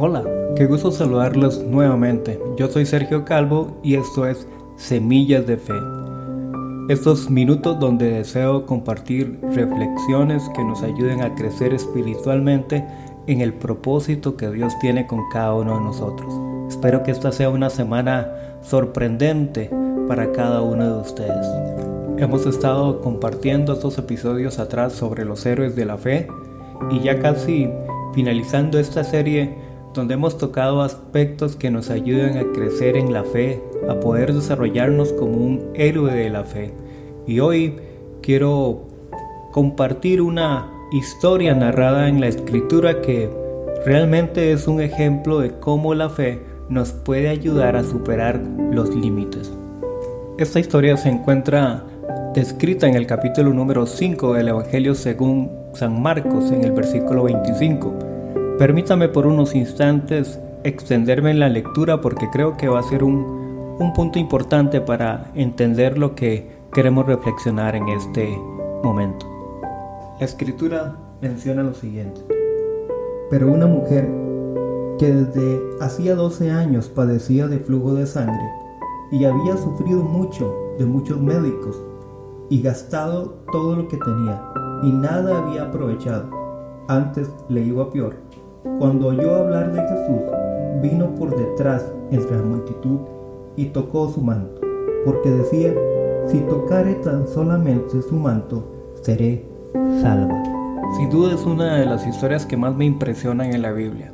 Hola, qué gusto saludarlos nuevamente. Yo soy Sergio Calvo y esto es Semillas de Fe. Estos minutos donde deseo compartir reflexiones que nos ayuden a crecer espiritualmente en el propósito que Dios tiene con cada uno de nosotros. Espero que esta sea una semana sorprendente para cada uno de ustedes. Hemos estado compartiendo estos episodios atrás sobre los héroes de la fe y ya casi finalizando esta serie donde hemos tocado aspectos que nos ayudan a crecer en la fe, a poder desarrollarnos como un héroe de la fe. Y hoy quiero compartir una historia narrada en la escritura que realmente es un ejemplo de cómo la fe nos puede ayudar a superar los límites. Esta historia se encuentra descrita en el capítulo número 5 del Evangelio según San Marcos en el versículo 25 Permítame por unos instantes extenderme en la lectura porque creo que va a ser un, un punto importante para entender lo que queremos reflexionar en este momento. La escritura menciona lo siguiente. Pero una mujer que desde hacía 12 años padecía de flujo de sangre y había sufrido mucho de muchos médicos y gastado todo lo que tenía y nada había aprovechado, antes le iba peor cuando oyó hablar de Jesús, vino por detrás entre la multitud y tocó su manto, porque decía, si tocare tan solamente su manto, seré salva. Sin duda es una de las historias que más me impresionan en la Biblia.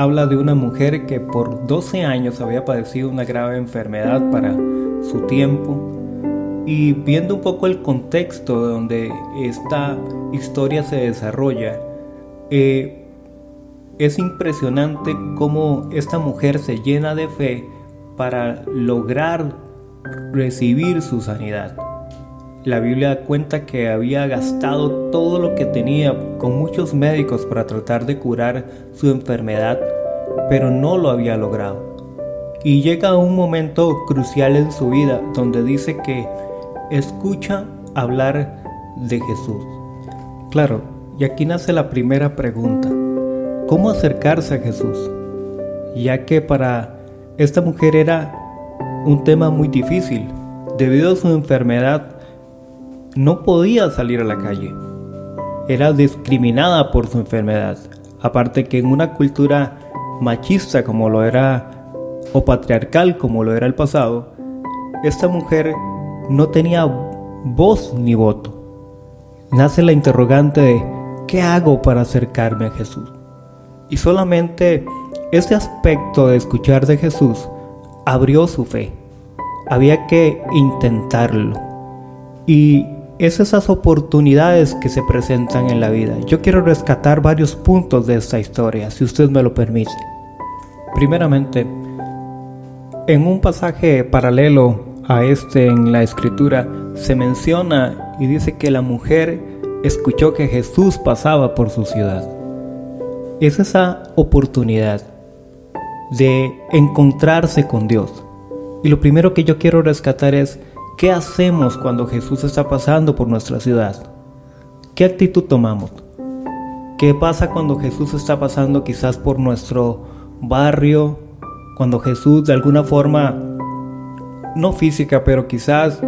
Habla de una mujer que por 12 años había padecido una grave enfermedad para su tiempo y viendo un poco el contexto donde esta historia se desarrolla, eh, es impresionante cómo esta mujer se llena de fe para lograr recibir su sanidad. La Biblia cuenta que había gastado todo lo que tenía con muchos médicos para tratar de curar su enfermedad, pero no lo había logrado. Y llega un momento crucial en su vida donde dice que escucha hablar de Jesús. Claro, y aquí nace la primera pregunta cómo acercarse a Jesús, ya que para esta mujer era un tema muy difícil. Debido a su enfermedad, no podía salir a la calle. Era discriminada por su enfermedad. Aparte que en una cultura machista como lo era o patriarcal como lo era el pasado, esta mujer no tenía voz ni voto. Nace la interrogante de ¿qué hago para acercarme a Jesús? Y solamente este aspecto de escuchar de Jesús abrió su fe. Había que intentarlo. Y es esas oportunidades que se presentan en la vida. Yo quiero rescatar varios puntos de esta historia, si usted me lo permite. Primeramente, en un pasaje paralelo a este en la escritura, se menciona y dice que la mujer escuchó que Jesús pasaba por su ciudad es esa oportunidad de encontrarse con Dios. Y lo primero que yo quiero rescatar es, ¿qué hacemos cuando Jesús está pasando por nuestra ciudad? ¿Qué actitud tomamos? ¿Qué pasa cuando Jesús está pasando quizás por nuestro barrio? Cuando Jesús de alguna forma, no física, pero quizás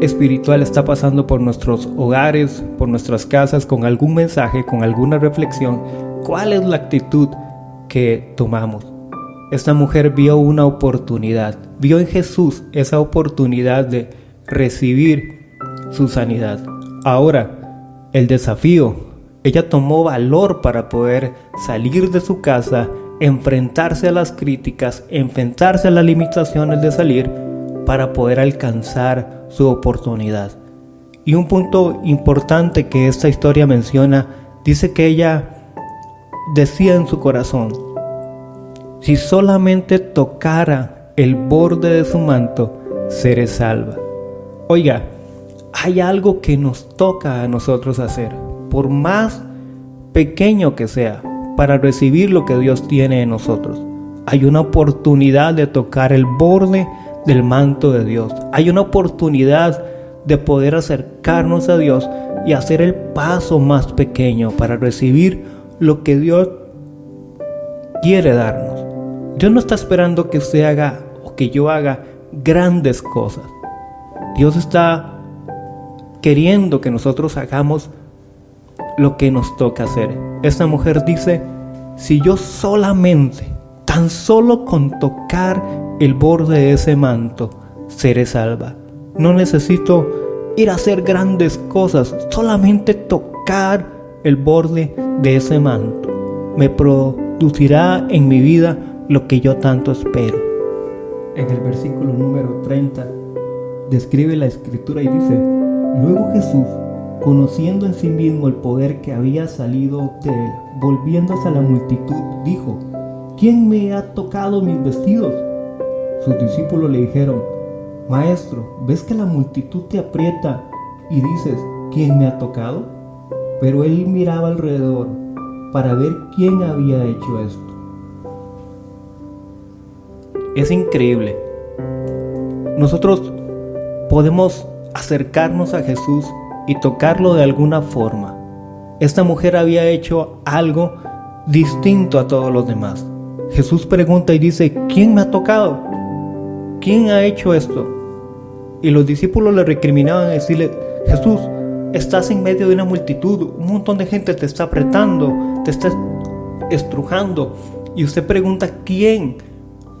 espiritual está pasando por nuestros hogares, por nuestras casas, con algún mensaje, con alguna reflexión ¿Cuál es la actitud que tomamos? Esta mujer vio una oportunidad, vio en Jesús esa oportunidad de recibir su sanidad. Ahora, el desafío, ella tomó valor para poder salir de su casa, enfrentarse a las críticas, enfrentarse a las limitaciones de salir para poder alcanzar su oportunidad. Y un punto importante que esta historia menciona, dice que ella decía en su corazón, si solamente tocara el borde de su manto, seré salva. Oiga, hay algo que nos toca a nosotros hacer, por más pequeño que sea, para recibir lo que Dios tiene en nosotros. Hay una oportunidad de tocar el borde del manto de Dios. Hay una oportunidad de poder acercarnos a Dios y hacer el paso más pequeño para recibir lo que Dios quiere darnos. Dios no está esperando que usted haga o que yo haga grandes cosas. Dios está queriendo que nosotros hagamos lo que nos toca hacer. Esta mujer dice, si yo solamente, tan solo con tocar el borde de ese manto, seré salva. No necesito ir a hacer grandes cosas, solamente tocar el borde de ese manto. Me producirá en mi vida lo que yo tanto espero. En el versículo número 30 describe la escritura y dice, luego Jesús conociendo en sí mismo el poder que había salido de él, volviéndose a la multitud, dijo, ¿quién me ha tocado mis vestidos? Sus discípulos le dijeron, Maestro, ¿ves que la multitud te aprieta y dices, ¿quién me ha tocado? Pero él miraba alrededor para ver quién había hecho esto. Es increíble. Nosotros podemos acercarnos a Jesús y tocarlo de alguna forma. Esta mujer había hecho algo distinto a todos los demás. Jesús pregunta y dice, ¿quién me ha tocado? ¿Quién ha hecho esto? Y los discípulos le recriminaban a decirle, Jesús, estás en medio de una multitud, un montón de gente te está apretando, te está estrujando. Y usted pregunta, ¿quién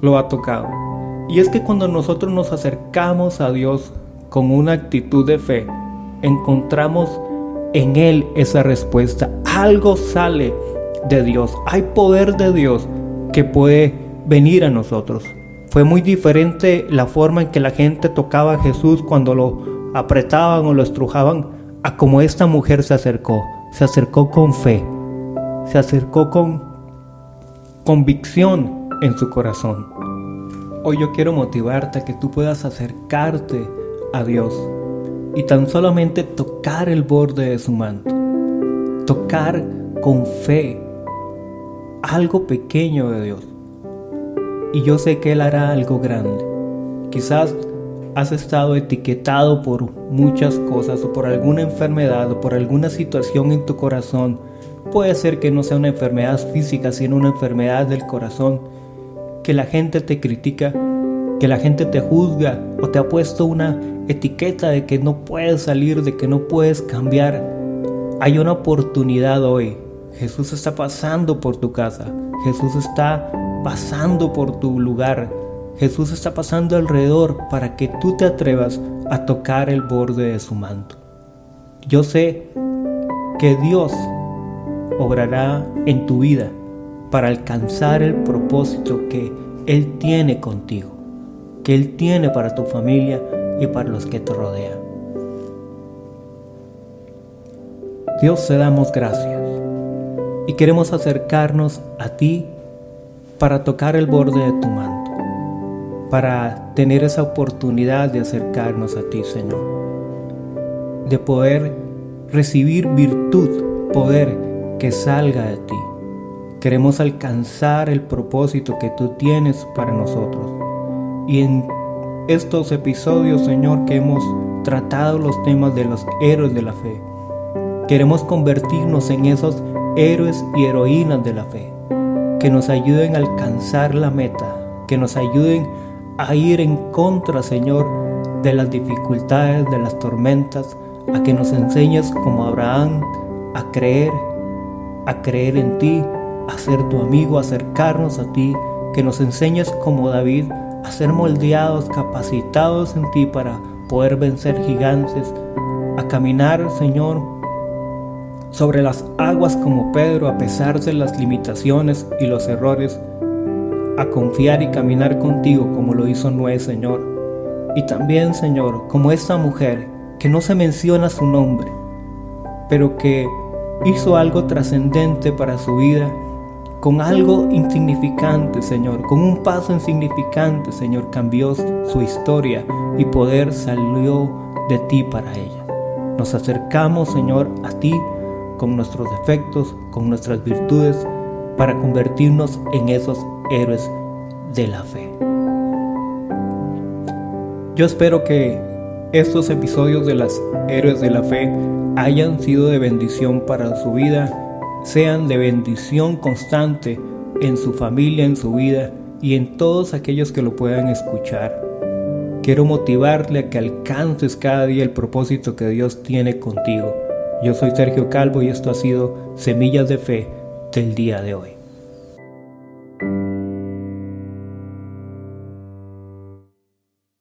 lo ha tocado? Y es que cuando nosotros nos acercamos a Dios con una actitud de fe, encontramos en Él esa respuesta. Algo sale de Dios. Hay poder de Dios que puede venir a nosotros. Fue muy diferente la forma en que la gente tocaba a Jesús cuando lo apretaban o lo estrujaban a como esta mujer se acercó. Se acercó con fe. Se acercó con convicción en su corazón. Hoy yo quiero motivarte a que tú puedas acercarte a Dios y tan solamente tocar el borde de su manto. Tocar con fe algo pequeño de Dios. Y yo sé que Él hará algo grande. Quizás has estado etiquetado por muchas cosas o por alguna enfermedad o por alguna situación en tu corazón. Puede ser que no sea una enfermedad física, sino una enfermedad del corazón. Que la gente te critica, que la gente te juzga o te ha puesto una etiqueta de que no puedes salir, de que no puedes cambiar. Hay una oportunidad hoy. Jesús está pasando por tu casa. Jesús está pasando por tu lugar. Jesús está pasando alrededor para que tú te atrevas a tocar el borde de su manto. Yo sé que Dios obrará en tu vida para alcanzar el propósito que Él tiene contigo, que Él tiene para tu familia y para los que te rodean. Dios te damos gracias y queremos acercarnos a ti para tocar el borde de tu manto, para tener esa oportunidad de acercarnos a ti, Señor, de poder recibir virtud, poder que salga de ti. Queremos alcanzar el propósito que tú tienes para nosotros y en estos episodios, Señor, que hemos tratado los temas de los héroes de la fe. Queremos convertirnos en esos héroes y heroínas de la fe, que nos ayuden a alcanzar la meta, que nos ayuden a ir en contra, Señor, de las dificultades, de las tormentas, a que nos enseñes como Abraham a creer, a creer en ti, a ser tu amigo, acercarnos a ti, que nos enseñes como David a ser moldeados, capacitados en ti para poder vencer gigantes, a caminar, Señor, sobre las aguas como Pedro a pesar de las limitaciones y los errores, a confiar y caminar contigo como lo hizo Noé, Señor. Y también, Señor, como esta mujer que no se menciona su nombre, pero que hizo algo trascendente para su vida con algo insignificante, Señor, con un paso insignificante, Señor, cambió su historia y poder salió de ti para ella. Nos acercamos, Señor, a ti con nuestros defectos, con nuestras virtudes, para convertirnos en esos héroes de la fe. Yo espero que estos episodios de las héroes de la fe hayan sido de bendición para su vida, sean de bendición constante en su familia, en su vida y en todos aquellos que lo puedan escuchar. Quiero motivarle a que alcances cada día el propósito que Dios tiene contigo. Yo soy Sergio Calvo y esto ha sido Semillas de Fe del día de hoy.